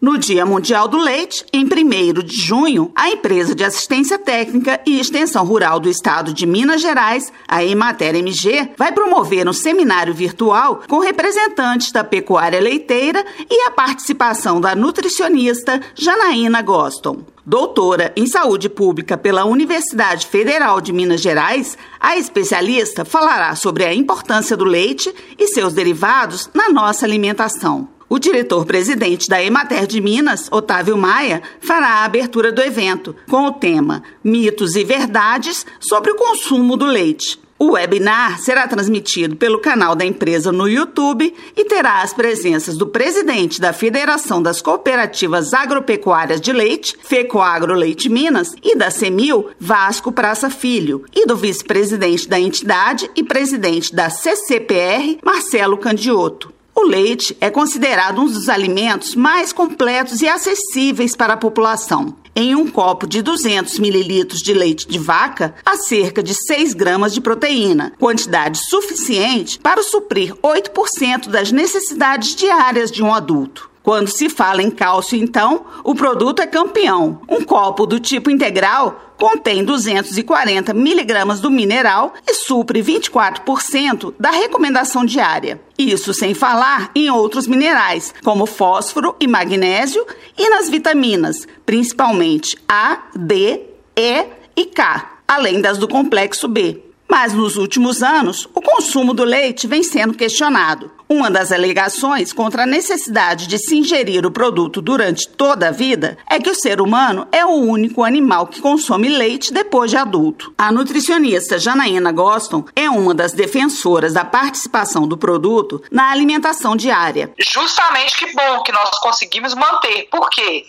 No Dia Mundial do Leite, em 1 de junho, a empresa de assistência técnica e extensão rural do estado de Minas Gerais, a Emater MG, vai promover um seminário virtual com representantes da pecuária leiteira e a participação da nutricionista Janaína Goston. Doutora em saúde pública pela Universidade Federal de Minas Gerais, a especialista falará sobre a importância do leite e seus derivados na nossa alimentação. O diretor-presidente da Emater de Minas, Otávio Maia, fará a abertura do evento com o tema Mitos e Verdades sobre o consumo do leite. O webinar será transmitido pelo canal da empresa no YouTube e terá as presenças do presidente da Federação das Cooperativas Agropecuárias de Leite, FECOAGRO Leite Minas, e da CEMIL, Vasco Praça Filho, e do vice-presidente da entidade e presidente da CCPR, Marcelo Candioto. O leite é considerado um dos alimentos mais completos e acessíveis para a população. Em um copo de 200 mililitros de leite de vaca, há cerca de 6 gramas de proteína, quantidade suficiente para suprir 8% das necessidades diárias de um adulto. Quando se fala em cálcio, então, o produto é campeão. Um copo do tipo integral contém 240 miligramas do mineral e supre 24% da recomendação diária. Isso sem falar em outros minerais, como fósforo e magnésio, e nas vitaminas, principalmente A, D, E e K, além das do complexo B. Mas nos últimos anos, o consumo do leite vem sendo questionado. Uma das alegações contra a necessidade de se ingerir o produto durante toda a vida é que o ser humano é o único animal que consome leite depois de adulto. A nutricionista Janaína Goston é uma das defensoras da participação do produto na alimentação diária. Justamente que bom que nós conseguimos manter, porque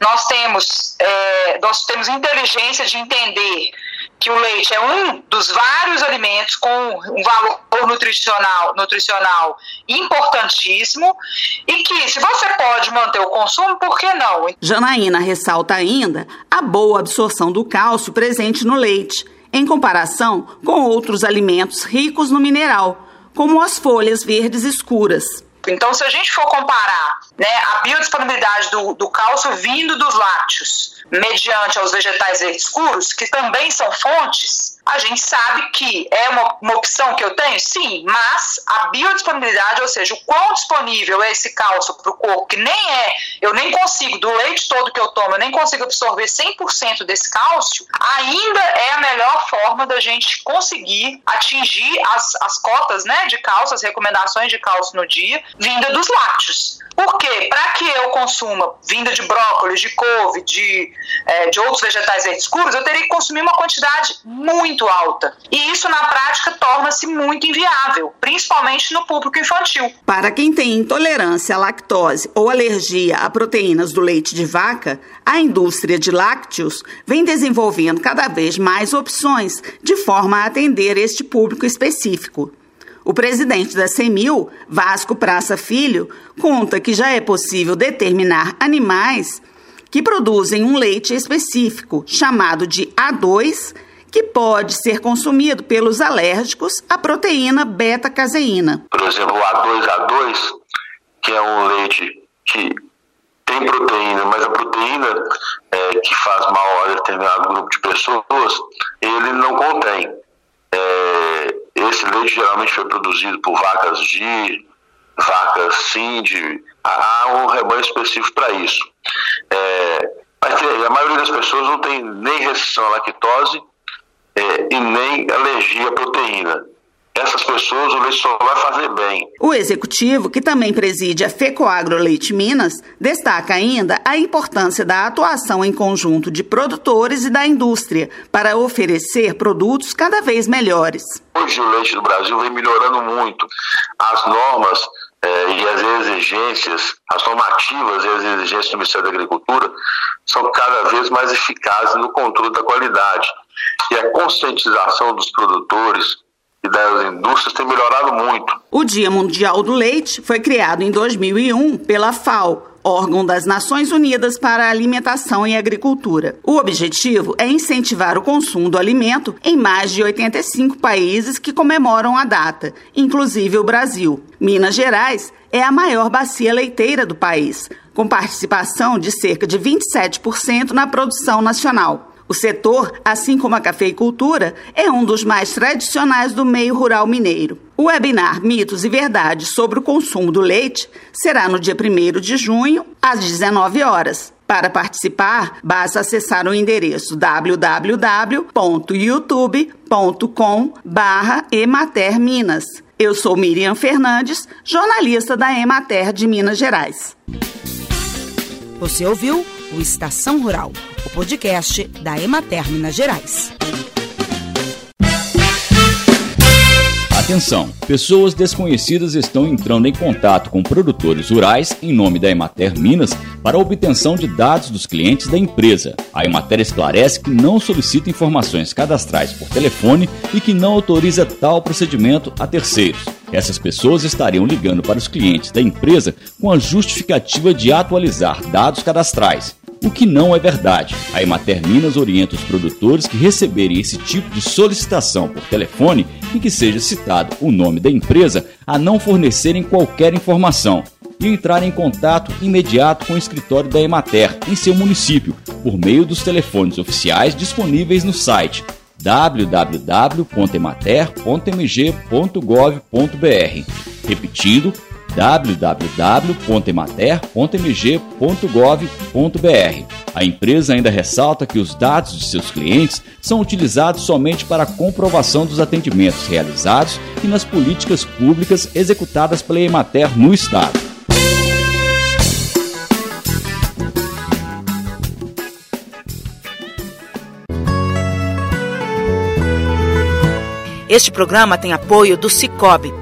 nós temos, é, nós temos inteligência de entender que o leite é um dos vários alimentos com um valor nutricional, nutricional importantíssimo e que se você pode manter o consumo, por que não? Janaína ressalta ainda a boa absorção do cálcio presente no leite, em comparação com outros alimentos ricos no mineral, como as folhas verdes escuras. Então, se a gente for comparar né, a biodisponibilidade do, do cálcio vindo dos lácteos, mediante aos vegetais escuros, que também são fontes, a gente sabe que é uma, uma opção que eu tenho? Sim, mas a biodisponibilidade, ou seja, o quão disponível é esse cálcio para o corpo, que nem é, eu nem consigo, do leite todo que eu tomo, eu nem consigo absorver 100% desse cálcio, ainda é a melhor forma da gente conseguir atingir as, as cotas né, de cálcio, as recomendações de cálcio no dia, vinda dos lácteos. Por quê? Para que eu consuma vinda de brócolis, de couve, de, é, de outros vegetais escuros, eu teria que consumir uma quantidade muito alta. E isso, na prática, torna-se muito inviável, principalmente no público infantil. Para quem tem intolerância à lactose ou alergia a proteínas do leite de vaca, a indústria de lácteos vem desenvolvendo cada vez mais opções de forma a atender este público específico. O presidente da CEMIL, Vasco Praça Filho, conta que já é possível determinar animais que produzem um leite específico, chamado de A2, que pode ser consumido pelos alérgicos à proteína beta-caseína. Por exemplo, o A2A2, que é um leite que tem proteína, mas a proteína é, que faz mal a determinado grupo de pessoas, ele não contém. É, esse leite geralmente foi produzido por vacas de vacas Cindy, há um rebanho específico para isso. É, mas a maioria das pessoas não tem nem restrição à lactose é, e nem alergia à proteína essas pessoas o leite só vai fazer bem. O executivo, que também preside a FECOAGRO Leite Minas, destaca ainda a importância da atuação em conjunto de produtores e da indústria para oferecer produtos cada vez melhores. Hoje o leite do Brasil vem melhorando muito. As normas eh, e as exigências, as normativas e as exigências do Ministério da Agricultura são cada vez mais eficazes no controle da qualidade. Conscientização dos produtores e das indústrias tem melhorado muito. O Dia Mundial do Leite foi criado em 2001 pela FAO órgão das Nações Unidas para a Alimentação e Agricultura. O objetivo é incentivar o consumo do alimento em mais de 85 países que comemoram a data, inclusive o Brasil. Minas Gerais é a maior bacia leiteira do país, com participação de cerca de 27% na produção nacional. O setor, assim como a cafeicultura, é um dos mais tradicionais do meio rural mineiro. O webinar Mitos e Verdades sobre o consumo do leite será no dia 1 de junho, às 19 horas. Para participar, basta acessar o endereço www.youtube.com/ematerminas. Eu sou Miriam Fernandes, jornalista da Emater de Minas Gerais. Você ouviu o Estação Rural, o podcast da Emater Minas Gerais. Atenção! Pessoas desconhecidas estão entrando em contato com produtores rurais em nome da Emater Minas para a obtenção de dados dos clientes da empresa. A Emater esclarece que não solicita informações cadastrais por telefone e que não autoriza tal procedimento a terceiros. Essas pessoas estariam ligando para os clientes da empresa com a justificativa de atualizar dados cadastrais o que não é verdade. A Emater Minas orienta os produtores que receberem esse tipo de solicitação por telefone e que seja citado o nome da empresa a não fornecerem qualquer informação e entrar em contato imediato com o escritório da Emater em seu município por meio dos telefones oficiais disponíveis no site www.emater.mg.gov.br. Repetindo, www.emater.mg.gov.br. A empresa ainda ressalta que os dados de seus clientes são utilizados somente para a comprovação dos atendimentos realizados e nas políticas públicas executadas pela Emater no Estado. Este programa tem apoio do Cicobi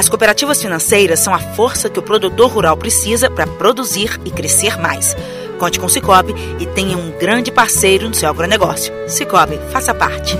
as cooperativas financeiras são a força que o produtor rural precisa para produzir e crescer mais. Conte com o Cicobi e tenha um grande parceiro no seu agronegócio. Cicobi, faça parte.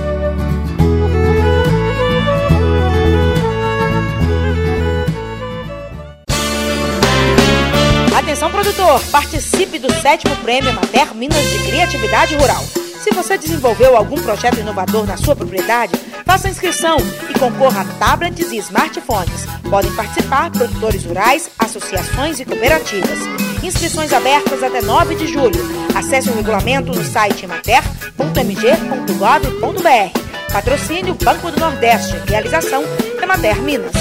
Atenção produtor, participe do sétimo prêmio Mater Minas de Criatividade Rural. Se você desenvolveu algum projeto inovador na sua propriedade, faça inscrição e concorra a tablets e smartphones. Podem participar produtores rurais, associações e cooperativas. Inscrições abertas até 9 de julho. Acesse o regulamento no site emater.mg.gov.br. Patrocínio Banco do Nordeste. Realização Emater Minas.